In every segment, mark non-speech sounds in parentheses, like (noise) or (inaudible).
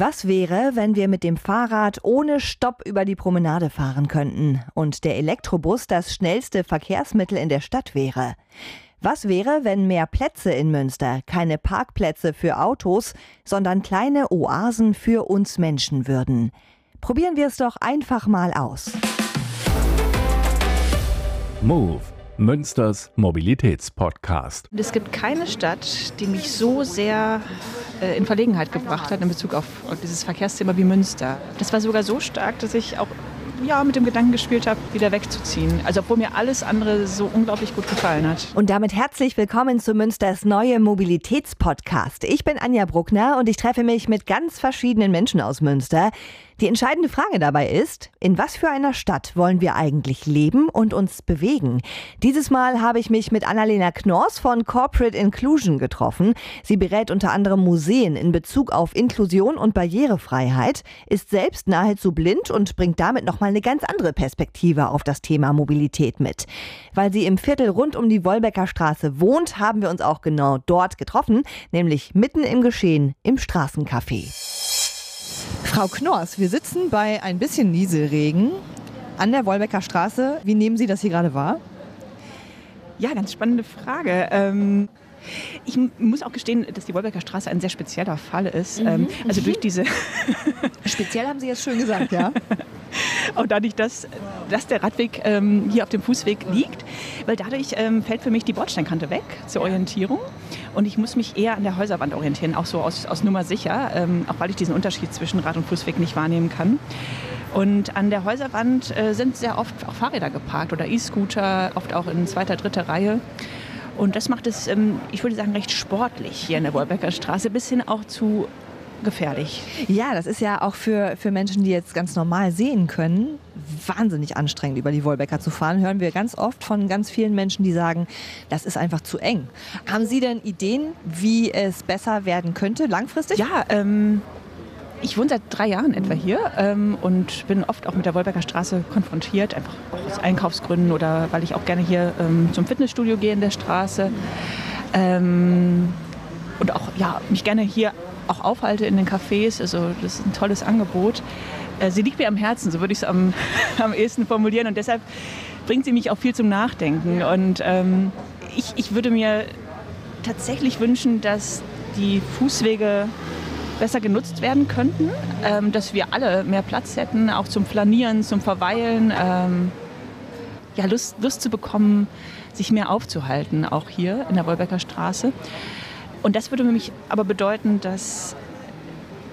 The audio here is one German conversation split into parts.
Was wäre, wenn wir mit dem Fahrrad ohne Stopp über die Promenade fahren könnten und der Elektrobus das schnellste Verkehrsmittel in der Stadt wäre? Was wäre, wenn mehr Plätze in Münster keine Parkplätze für Autos, sondern kleine Oasen für uns Menschen würden? Probieren wir es doch einfach mal aus. Move Münsters Mobilitätspodcast. Es gibt keine Stadt, die mich so sehr äh, in Verlegenheit gebracht hat in Bezug auf, auf dieses Verkehrsthema wie Münster. Das war sogar so stark, dass ich auch ja, mit dem Gedanken gespielt habe, wieder wegzuziehen. Also obwohl mir alles andere so unglaublich gut gefallen hat. Und damit herzlich willkommen zu Münsters neue Mobilitätspodcast. Ich bin Anja Bruckner und ich treffe mich mit ganz verschiedenen Menschen aus Münster. Die entscheidende Frage dabei ist, in was für einer Stadt wollen wir eigentlich leben und uns bewegen? Dieses Mal habe ich mich mit Annalena Knorrs von Corporate Inclusion getroffen. Sie berät unter anderem Museen in Bezug auf Inklusion und Barrierefreiheit, ist selbst nahezu blind und bringt damit nochmal eine ganz andere Perspektive auf das Thema Mobilität mit. Weil sie im Viertel rund um die Wolbecker Straße wohnt, haben wir uns auch genau dort getroffen, nämlich mitten im Geschehen im Straßencafé. Frau Knorrs, wir sitzen bei ein bisschen Nieselregen an der Wolbecker Straße. Wie nehmen Sie das hier gerade wahr? Ja, ganz spannende Frage. Ähm ich muss auch gestehen, dass die Wolbecker Straße ein sehr spezieller Fall ist. Mhm. Ähm, also durch diese. Speziell haben Sie jetzt schön gesagt, ja. (laughs) auch dadurch, dass, dass der Radweg ähm, hier auf dem Fußweg liegt, weil dadurch ähm, fällt für mich die Bordsteinkante weg zur Orientierung und ich muss mich eher an der Häuserwand orientieren, auch so aus, aus Nummer sicher, ähm, auch weil ich diesen Unterschied zwischen Rad- und Fußweg nicht wahrnehmen kann. Und an der Häuserwand äh, sind sehr oft auch Fahrräder geparkt oder E-Scooter, oft auch in zweiter, dritter Reihe. Und das macht es, ähm, ich würde sagen, recht sportlich hier in der Wolbecker Straße, bis hin auch zu gefährlich. Ja, das ist ja auch für, für Menschen, die jetzt ganz normal sehen können, wahnsinnig anstrengend, über die Wolbecker zu fahren. Hören wir ganz oft von ganz vielen Menschen, die sagen, das ist einfach zu eng. Haben Sie denn Ideen, wie es besser werden könnte, langfristig? Ja, ähm, ich wohne seit drei Jahren etwa hier ähm, und bin oft auch mit der Wolbecker Straße konfrontiert, einfach aus Einkaufsgründen oder weil ich auch gerne hier ähm, zum Fitnessstudio gehe in der Straße. Ähm, und auch ja, mich gerne hier auch aufhalte in den Cafés. Also das ist ein tolles Angebot. Äh, sie liegt mir am Herzen, so würde ich es am, (laughs) am ehesten formulieren. Und deshalb bringt sie mich auch viel zum Nachdenken. Und ähm, ich, ich würde mir tatsächlich wünschen, dass die Fußwege besser genutzt werden könnten, ähm, dass wir alle mehr Platz hätten, auch zum Flanieren, zum Verweilen, ähm, ja, Lust, Lust zu bekommen, sich mehr aufzuhalten, auch hier in der Wolbecker Straße. Und das würde für mich aber bedeuten, dass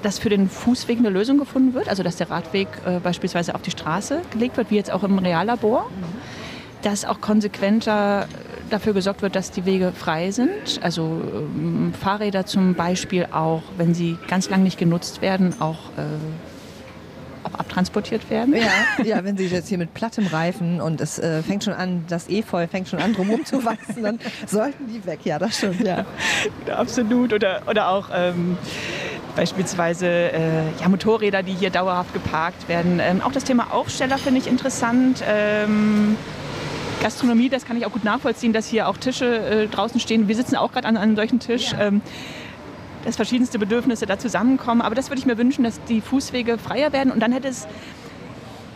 dass für den Fußweg eine Lösung gefunden wird, also dass der Radweg äh, beispielsweise auf die Straße gelegt wird, wie jetzt auch im Reallabor, dass auch konsequenter dafür gesorgt wird, dass die Wege frei sind, also ähm, Fahrräder zum Beispiel auch, wenn sie ganz lang nicht genutzt werden, auch äh, auch abtransportiert werden. Ja, ja, wenn Sie jetzt hier mit plattem Reifen und es äh, fängt schon an, das Efeu fängt schon an, drumherum zu wachsen, dann sollten die weg. Ja, das stimmt, ja. ja (laughs) absolut. Oder, oder auch ähm, beispielsweise äh, ja, Motorräder, die hier dauerhaft geparkt werden. Ähm, auch das Thema Aufsteller finde ich interessant. Ähm, Gastronomie, das kann ich auch gut nachvollziehen, dass hier auch Tische äh, draußen stehen. Wir sitzen auch gerade an einem solchen Tisch. Ja. Ähm, dass verschiedenste Bedürfnisse da zusammenkommen. Aber das würde ich mir wünschen, dass die Fußwege freier werden und dann hätte es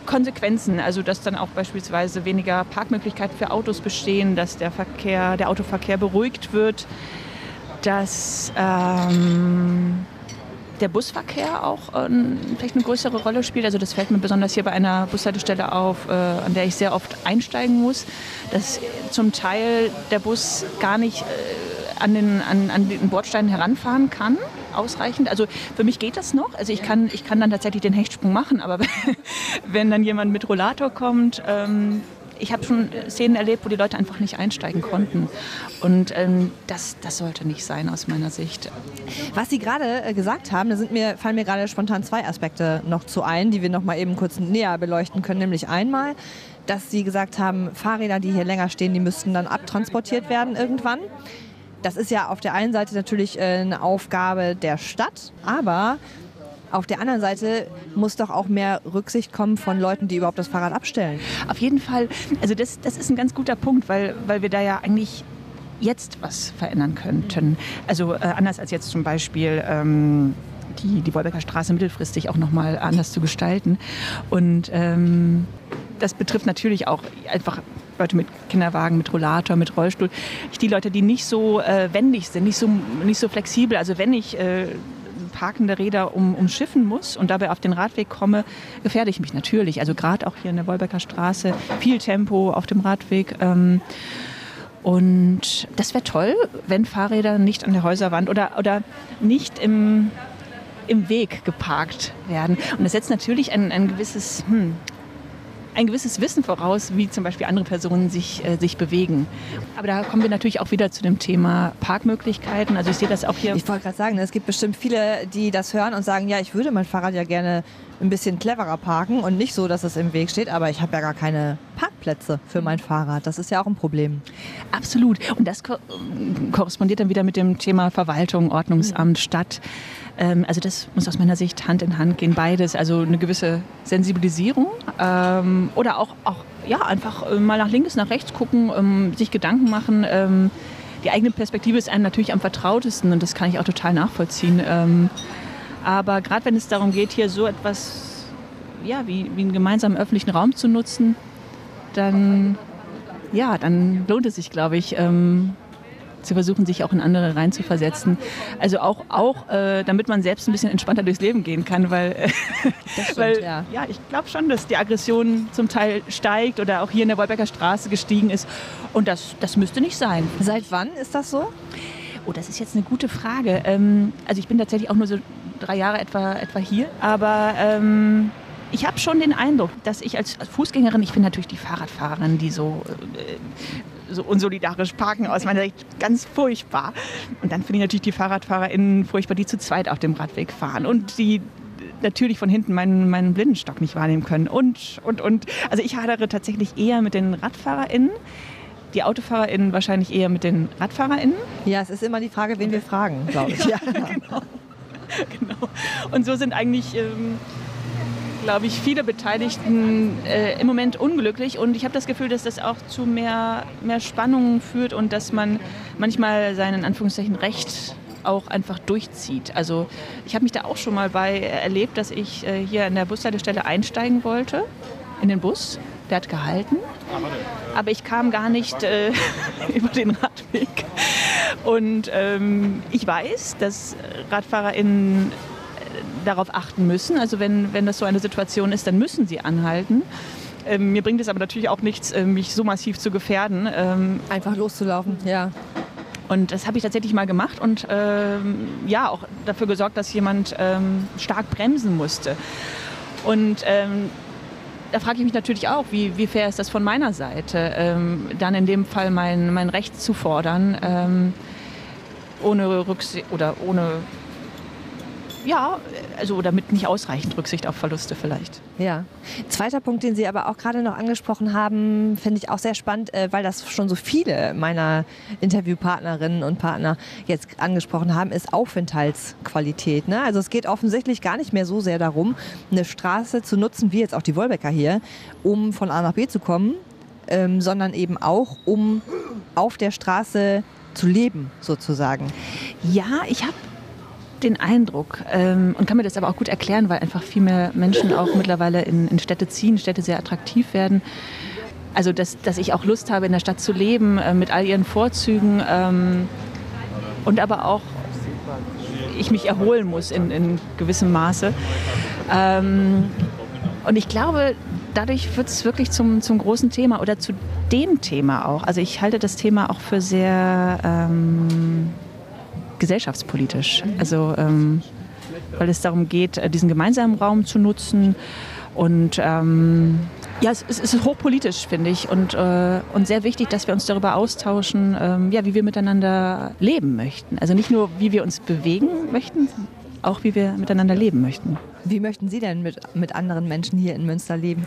Konsequenzen, also dass dann auch beispielsweise weniger Parkmöglichkeiten für Autos bestehen, dass der Verkehr, der Autoverkehr beruhigt wird, dass ähm, der Busverkehr auch äh, vielleicht eine größere Rolle spielt. Also das fällt mir besonders hier bei einer Bushaltestelle auf, äh, an der ich sehr oft einsteigen muss, dass zum Teil der Bus gar nicht äh, an den, an, an den Bordstein heranfahren kann, ausreichend. Also für mich geht das noch. Also ich kann, ich kann dann tatsächlich den Hechtsprung machen, aber (laughs) wenn dann jemand mit Rollator kommt, ähm, ich habe schon Szenen erlebt, wo die Leute einfach nicht einsteigen konnten. Und ähm, das, das sollte nicht sein aus meiner Sicht. Was Sie gerade äh, gesagt haben, da sind mir, fallen mir gerade spontan zwei Aspekte noch zu ein, die wir noch mal eben kurz näher beleuchten können. Nämlich einmal, dass Sie gesagt haben, Fahrräder, die hier länger stehen, die müssten dann abtransportiert werden irgendwann. Das ist ja auf der einen Seite natürlich äh, eine Aufgabe der Stadt, aber auf der anderen Seite muss doch auch mehr Rücksicht kommen von Leuten, die überhaupt das Fahrrad abstellen. Auf jeden Fall. Also das, das ist ein ganz guter Punkt, weil, weil wir da ja eigentlich jetzt was verändern könnten. Also äh, anders als jetzt zum Beispiel ähm, die, die Wolbecker Straße mittelfristig auch nochmal anders zu gestalten. Und ähm, das betrifft natürlich auch einfach Leute mit Kinderwagen, mit Rollator, mit Rollstuhl. Die Leute, die nicht so äh, wendig sind, nicht so, nicht so flexibel. Also wenn ich äh, parkende Räder um, umschiffen muss und dabei auf den Radweg komme, gefährde ich mich natürlich. Also gerade auch hier in der Wolbecker Straße, viel Tempo auf dem Radweg. Ähm, und das wäre toll, wenn Fahrräder nicht an der Häuserwand oder, oder nicht im, im Weg geparkt werden. Und das setzt natürlich ein, ein gewisses, hm, ein gewisses Wissen voraus, wie zum Beispiel andere Personen sich, äh, sich bewegen. Aber da kommen wir natürlich auch wieder zu dem Thema Parkmöglichkeiten. Also ich sehe das auch hier. Ich wollte gerade sagen, es gibt bestimmt viele, die das hören und sagen, ja, ich würde mein Fahrrad ja gerne ein bisschen cleverer parken und nicht so, dass es im Weg steht, aber ich habe ja gar keine Parkplätze für mein Fahrrad. Das ist ja auch ein Problem. Absolut. Und das ko korrespondiert dann wieder mit dem Thema Verwaltung, Ordnungsamt, Stadt. Ähm, also das muss aus meiner Sicht Hand in Hand gehen, beides. Also eine gewisse Sensibilisierung ähm, oder auch, auch ja, einfach äh, mal nach links, nach rechts gucken, ähm, sich Gedanken machen. Ähm, die eigene Perspektive ist einem natürlich am vertrautesten und das kann ich auch total nachvollziehen. Aber gerade wenn es darum geht, hier so etwas ja, wie, wie einen gemeinsamen öffentlichen Raum zu nutzen, dann, ja, dann lohnt es sich, glaube ich, ähm, zu versuchen, sich auch in andere reinzuversetzen. Also auch, auch äh, damit man selbst ein bisschen entspannter durchs Leben gehen kann, weil, (laughs) äh, stimmt, weil ja. ja. ich glaube schon, dass die Aggression zum Teil steigt oder auch hier in der Wolbecker Straße gestiegen ist. Und das, das müsste nicht sein. Seit wann ist das so? Oh, das ist jetzt eine gute Frage. Ähm, also ich bin tatsächlich auch nur so drei Jahre etwa, etwa hier, aber ähm, ich habe schon den Eindruck, dass ich als Fußgängerin, ich finde natürlich die Fahrradfahrerin, die so, äh, so unsolidarisch parken, aus meiner Sicht ganz furchtbar. Und dann finde ich natürlich die FahrradfahrerInnen furchtbar, die zu zweit auf dem Radweg fahren und die natürlich von hinten meinen, meinen Blindenstock nicht wahrnehmen können und, und, und. Also ich hadere tatsächlich eher mit den RadfahrerInnen, die AutofahrerInnen wahrscheinlich eher mit den RadfahrerInnen. Ja, es ist immer die Frage, wen wir fragen, glaube ich. ja, (laughs) genau. genau. Und so sind eigentlich... Ähm, glaube ich, viele Beteiligten äh, im Moment unglücklich. Und ich habe das Gefühl, dass das auch zu mehr, mehr Spannungen führt und dass man manchmal seinen Anführungszeichen Recht auch einfach durchzieht. Also ich habe mich da auch schon mal bei erlebt, dass ich äh, hier an der Bushaltestelle einsteigen wollte in den Bus. Der hat gehalten, aber ich kam gar nicht äh, (laughs) über den Radweg. Und ähm, ich weiß, dass RadfahrerInnen darauf achten müssen. Also wenn, wenn das so eine Situation ist, dann müssen sie anhalten. Ähm, mir bringt es aber natürlich auch nichts, äh, mich so massiv zu gefährden. Ähm, Einfach loszulaufen, ja. Und das habe ich tatsächlich mal gemacht und ähm, ja, auch dafür gesorgt, dass jemand ähm, stark bremsen musste. Und ähm, da frage ich mich natürlich auch, wie, wie fair ist das von meiner Seite, ähm, dann in dem Fall mein, mein Recht zu fordern, ohne Rücksicht oder ohne ja, also damit nicht ausreichend Rücksicht auf Verluste vielleicht. Ja. Zweiter Punkt, den Sie aber auch gerade noch angesprochen haben, finde ich auch sehr spannend, äh, weil das schon so viele meiner Interviewpartnerinnen und Partner jetzt angesprochen haben, ist Aufenthaltsqualität. Ne? Also es geht offensichtlich gar nicht mehr so sehr darum, eine Straße zu nutzen, wie jetzt auch die Wolbecker hier, um von A nach B zu kommen, ähm, sondern eben auch, um auf der Straße zu leben, sozusagen. Ja, ich habe den Eindruck ähm, und kann mir das aber auch gut erklären, weil einfach viel mehr Menschen auch mittlerweile in, in Städte ziehen, Städte sehr attraktiv werden. Also, dass, dass ich auch Lust habe, in der Stadt zu leben, äh, mit all ihren Vorzügen ähm, und aber auch ich mich erholen muss in, in gewissem Maße. Ähm, und ich glaube, dadurch wird es wirklich zum, zum großen Thema oder zu dem Thema auch. Also ich halte das Thema auch für sehr ähm, gesellschaftspolitisch. Also ähm, weil es darum geht, äh, diesen gemeinsamen Raum zu nutzen. Und ähm, ja, es, es, ist hochpolitisch, finde ich, und, äh, und sehr wichtig, dass wir uns darüber austauschen, ähm, ja, wie wir miteinander leben möchten. Also nicht nur, wie wir uns bewegen möchten, auch wie wir miteinander leben möchten. Wie möchten Sie denn mit, mit anderen Menschen hier in Münster leben?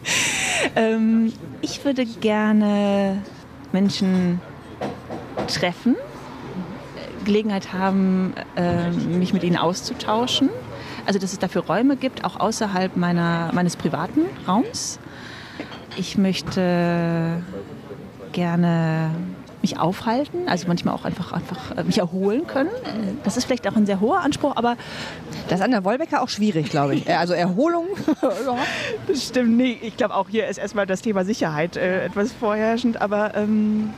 (laughs) ähm, ich würde gerne Menschen treffen, Gelegenheit haben, äh, mich mit ihnen auszutauschen. Also dass es dafür Räume gibt, auch außerhalb meiner, meines privaten Raums. Ich möchte gerne mich aufhalten, also manchmal auch einfach, einfach äh, mich erholen können. Das ist vielleicht auch ein sehr hoher Anspruch, aber Das ist an der Wolbecker auch schwierig, glaube ich. Äh, Also Erholung. (laughs) das stimmt. Nee, ich glaube auch hier ist erstmal das Thema Sicherheit äh, etwas vorherrschend, aber ähm,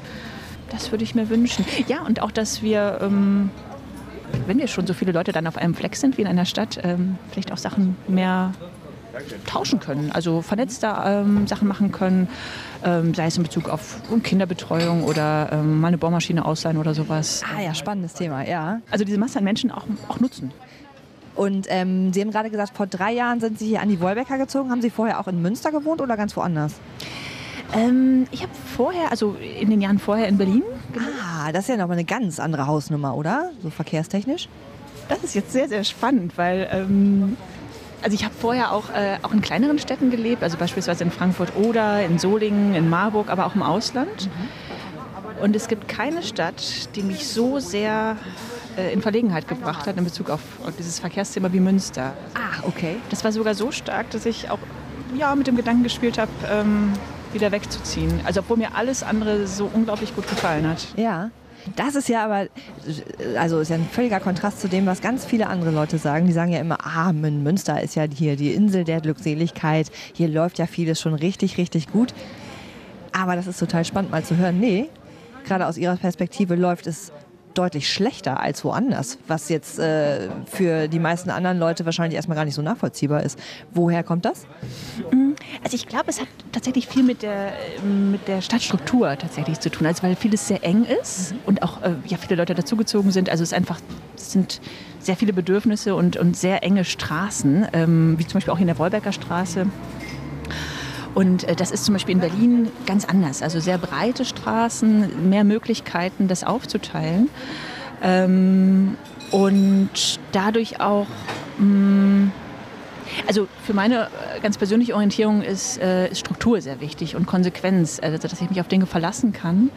das würde ich mir wünschen. Ja, und auch, dass wir, ähm, wenn wir schon so viele Leute dann auf einem Fleck sind wie in einer Stadt, ähm, vielleicht auch Sachen mehr tauschen können, also vernetzter ähm, Sachen machen können, ähm, sei es in Bezug auf Kinderbetreuung oder ähm, mal eine Bohrmaschine ausleihen oder sowas. ah ja, spannendes Thema, ja. Also diese Masse an Menschen auch, auch nutzen. Und ähm, Sie haben gerade gesagt, vor drei Jahren sind Sie hier an die Wolbecker gezogen. Haben Sie vorher auch in Münster gewohnt oder ganz woanders? Ähm, ich habe vorher, also in den Jahren vorher in Berlin Ah, das ist ja nochmal eine ganz andere Hausnummer, oder? So verkehrstechnisch. Das ist jetzt sehr, sehr spannend, weil ähm, also ich habe vorher auch, äh, auch in kleineren Städten gelebt, also beispielsweise in Frankfurt oder in Solingen, in Marburg, aber auch im Ausland. Und es gibt keine Stadt, die mich so sehr äh, in Verlegenheit gebracht hat in Bezug auf, auf dieses Verkehrsthema wie Münster. Ah, okay. Das war sogar so stark, dass ich auch ja, mit dem Gedanken gespielt habe, ähm, wieder wegzuziehen. Also obwohl mir alles andere so unglaublich gut gefallen hat. Ja. Das ist ja aber, also ist ja ein völliger Kontrast zu dem, was ganz viele andere Leute sagen. Die sagen ja immer, ah, Mün- Münster ist ja hier die Insel der Glückseligkeit. Hier läuft ja vieles schon richtig, richtig gut. Aber das ist total spannend mal zu hören. Nee, gerade aus ihrer Perspektive läuft es deutlich schlechter als woanders, was jetzt äh, für die meisten anderen Leute wahrscheinlich erstmal gar nicht so nachvollziehbar ist. Woher kommt das? Also ich glaube, es hat tatsächlich viel mit der, mit der Stadtstruktur tatsächlich zu tun. Also weil vieles sehr eng ist und auch äh, ja, viele Leute dazugezogen sind. Also es ist einfach, es sind sehr viele Bedürfnisse und, und sehr enge Straßen, ähm, wie zum Beispiel auch in der Wolberger Straße. Und äh, das ist zum Beispiel in Berlin ganz anders. Also sehr breite Straßen, mehr Möglichkeiten, das aufzuteilen. Ähm, und dadurch auch mh, also für meine äh, ganz persönliche Orientierung ist, äh, ist Struktur sehr wichtig und Konsequenz, also dass ich mich auf Dinge verlassen kann.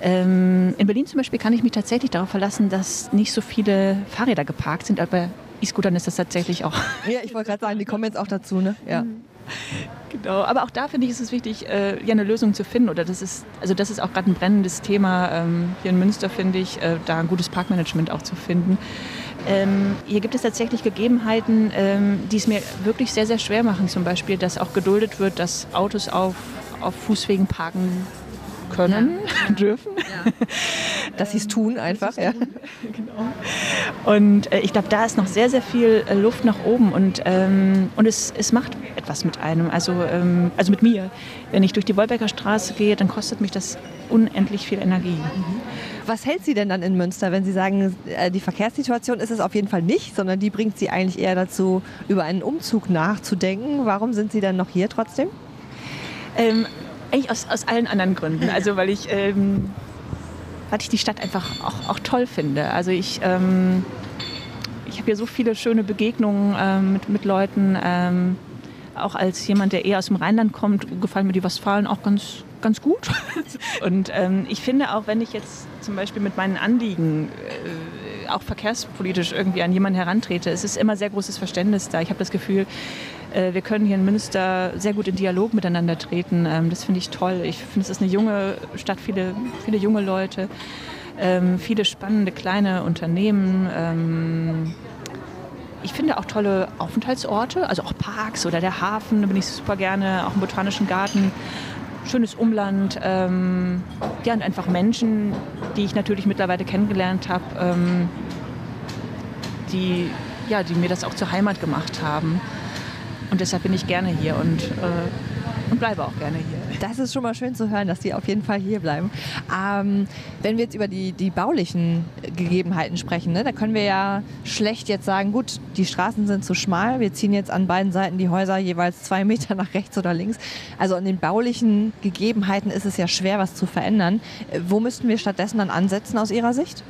Ähm, in Berlin zum Beispiel kann ich mich tatsächlich darauf verlassen, dass nicht so viele Fahrräder geparkt sind, aber E-Scootern ist das tatsächlich auch. Ja, ich wollte gerade sagen, die kommen jetzt auch dazu, ne? Ja. Genau, aber auch da finde ich, ist es wichtig, äh, ja, eine Lösung zu finden. Oder das ist, also das ist auch gerade ein brennendes Thema ähm, hier in Münster, finde ich, äh, da ein gutes Parkmanagement auch zu finden. Ähm, hier gibt es tatsächlich Gegebenheiten, ähm, die es mir wirklich sehr, sehr schwer machen. Zum Beispiel, dass auch geduldet wird, dass Autos auf, auf Fußwegen parken können, (laughs) dürfen. (laughs) Dass sie es tun einfach, ja. (laughs) Und äh, ich glaube, da ist noch sehr, sehr viel äh, Luft nach oben und, ähm, und es, es macht etwas mit einem, also, ähm, also mit mir. Wenn ich durch die Wolbecker Straße gehe, dann kostet mich das unendlich viel Energie. Was hält Sie denn dann in Münster, wenn Sie sagen, äh, die Verkehrssituation ist es auf jeden Fall nicht, sondern die bringt Sie eigentlich eher dazu, über einen Umzug nachzudenken? Warum sind Sie dann noch hier trotzdem? Ähm, eigentlich aus, aus allen anderen Gründen. Also weil ich, ähm, weil ich die Stadt einfach auch, auch toll finde. Also ich, ähm, ich habe hier so viele schöne Begegnungen ähm, mit, mit Leuten. Ähm, auch als jemand, der eher aus dem Rheinland kommt, gefallen mir die Westfalen auch ganz, ganz gut. (laughs) Und ähm, ich finde auch, wenn ich jetzt zum Beispiel mit meinen Anliegen äh, auch verkehrspolitisch irgendwie an jemanden herantrete, es ist immer sehr großes Verständnis da. Ich habe das Gefühl, wir können hier in Münster sehr gut in Dialog miteinander treten. Ähm, das finde ich toll. Ich finde, es ist eine junge Stadt, viele, viele junge Leute, ähm, viele spannende kleine Unternehmen. Ähm, ich finde auch tolle Aufenthaltsorte, also auch Parks oder der Hafen, da bin ich super gerne, auch im Botanischen Garten. Schönes Umland, ähm, ja, und einfach Menschen, die ich natürlich mittlerweile kennengelernt habe, ähm, die, ja, die mir das auch zur Heimat gemacht haben. Und deshalb bin ich gerne hier und, äh, und bleibe auch gerne hier. Das ist schon mal schön zu hören, dass Sie auf jeden Fall hier bleiben. Ähm, wenn wir jetzt über die, die baulichen Gegebenheiten sprechen, ne, da können wir ja schlecht jetzt sagen, gut, die Straßen sind zu schmal, wir ziehen jetzt an beiden Seiten die Häuser jeweils zwei Meter nach rechts oder links. Also an den baulichen Gegebenheiten ist es ja schwer, was zu verändern. Wo müssten wir stattdessen dann ansetzen aus Ihrer Sicht?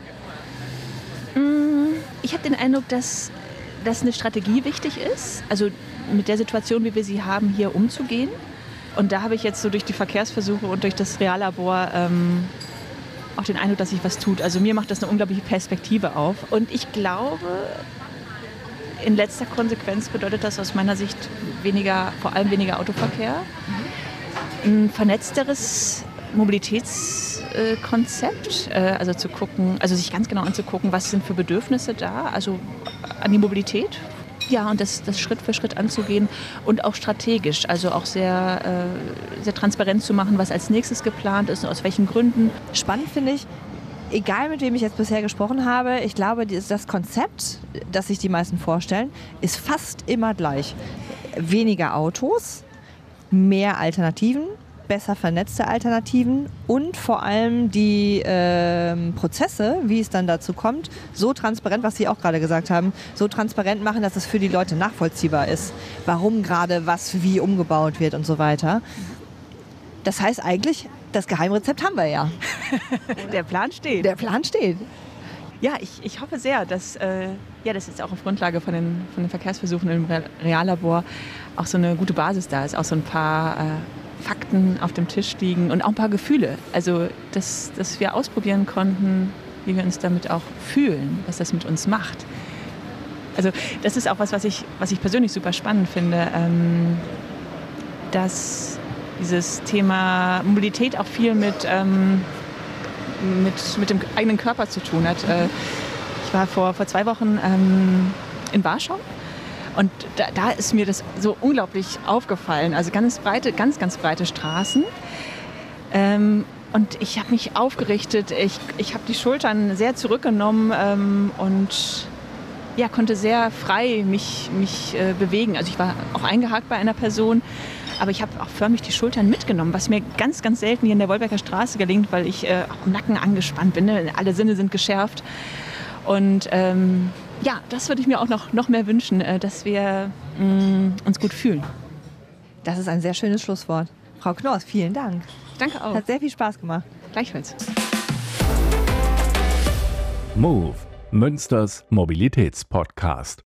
Ich habe den Eindruck, dass, dass eine Strategie wichtig ist, also mit der Situation, wie wir sie haben, hier umzugehen. Und da habe ich jetzt so durch die Verkehrsversuche und durch das Reallabor ähm, auch den Eindruck, dass sich was tut. Also mir macht das eine unglaubliche Perspektive auf. Und ich glaube, in letzter Konsequenz bedeutet das aus meiner Sicht weniger, vor allem weniger Autoverkehr, ein vernetzteres Mobilitätsnetz äh, Konzept, äh, also zu gucken, also sich ganz genau anzugucken, was sind für Bedürfnisse da, also an die Mobilität. Ja, und das, das Schritt für Schritt anzugehen und auch strategisch, also auch sehr, äh, sehr transparent zu machen, was als nächstes geplant ist und aus welchen Gründen. Spannend finde ich, egal mit wem ich jetzt bisher gesprochen habe, ich glaube, das Konzept, das sich die meisten vorstellen, ist fast immer gleich. Weniger Autos, mehr Alternativen, besser vernetzte Alternativen und vor allem die äh, Prozesse, wie es dann dazu kommt, so transparent, was Sie auch gerade gesagt haben, so transparent machen, dass es für die Leute nachvollziehbar ist, warum gerade was wie umgebaut wird und so weiter. Das heißt eigentlich, das Geheimrezept haben wir ja. (laughs) Der Plan steht. Der Plan steht. Ja, ich, ich hoffe sehr, dass äh, ja, das ist auch auf Grundlage von den, von den Verkehrsversuchen im Reallabor auch so eine gute Basis da ist, auch so ein paar äh, Fakten auf dem Tisch liegen und auch ein paar Gefühle. Also, dass, dass wir ausprobieren konnten, wie wir uns damit auch fühlen, was das mit uns macht. Also, das ist auch was, was ich, was ich persönlich super spannend finde, ähm, dass dieses Thema Mobilität auch viel mit, ähm, mit, mit dem eigenen Körper zu tun hat. Äh, ich war vor, vor zwei Wochen ähm, in Warschau und da, da, ist mir das so unglaublich aufgefallen. Also ganz breite, ganz, ganz breite Straßen. Ähm, und ich habe mich aufgerichtet. Ich, ich habe die Schultern sehr zurückgenommen ähm, und ja, konnte sehr frei mich, mich äh, bewegen. Also ich war auch eingehakt bei einer Person, aber ich habe auch förmlich die Schultern mitgenommen, was mir ganz, ganz selten hier in der Wolberger Straße gelingt, weil ich äh, auch im Nacken angespannt bin. Ne? Alle Sinne sind geschärft. Und ähm, ja, das würde ich mir auch noch, noch mehr wünschen, äh, dass wir mh, mm, uns gut fühlen. Das ist ein sehr schönes Schlusswort. Frau Knorrs, vielen Dank. Danke auch. Hat sehr viel Spaß gemacht. Gleichfalls. Move, Münsters Mobilitätspodcast.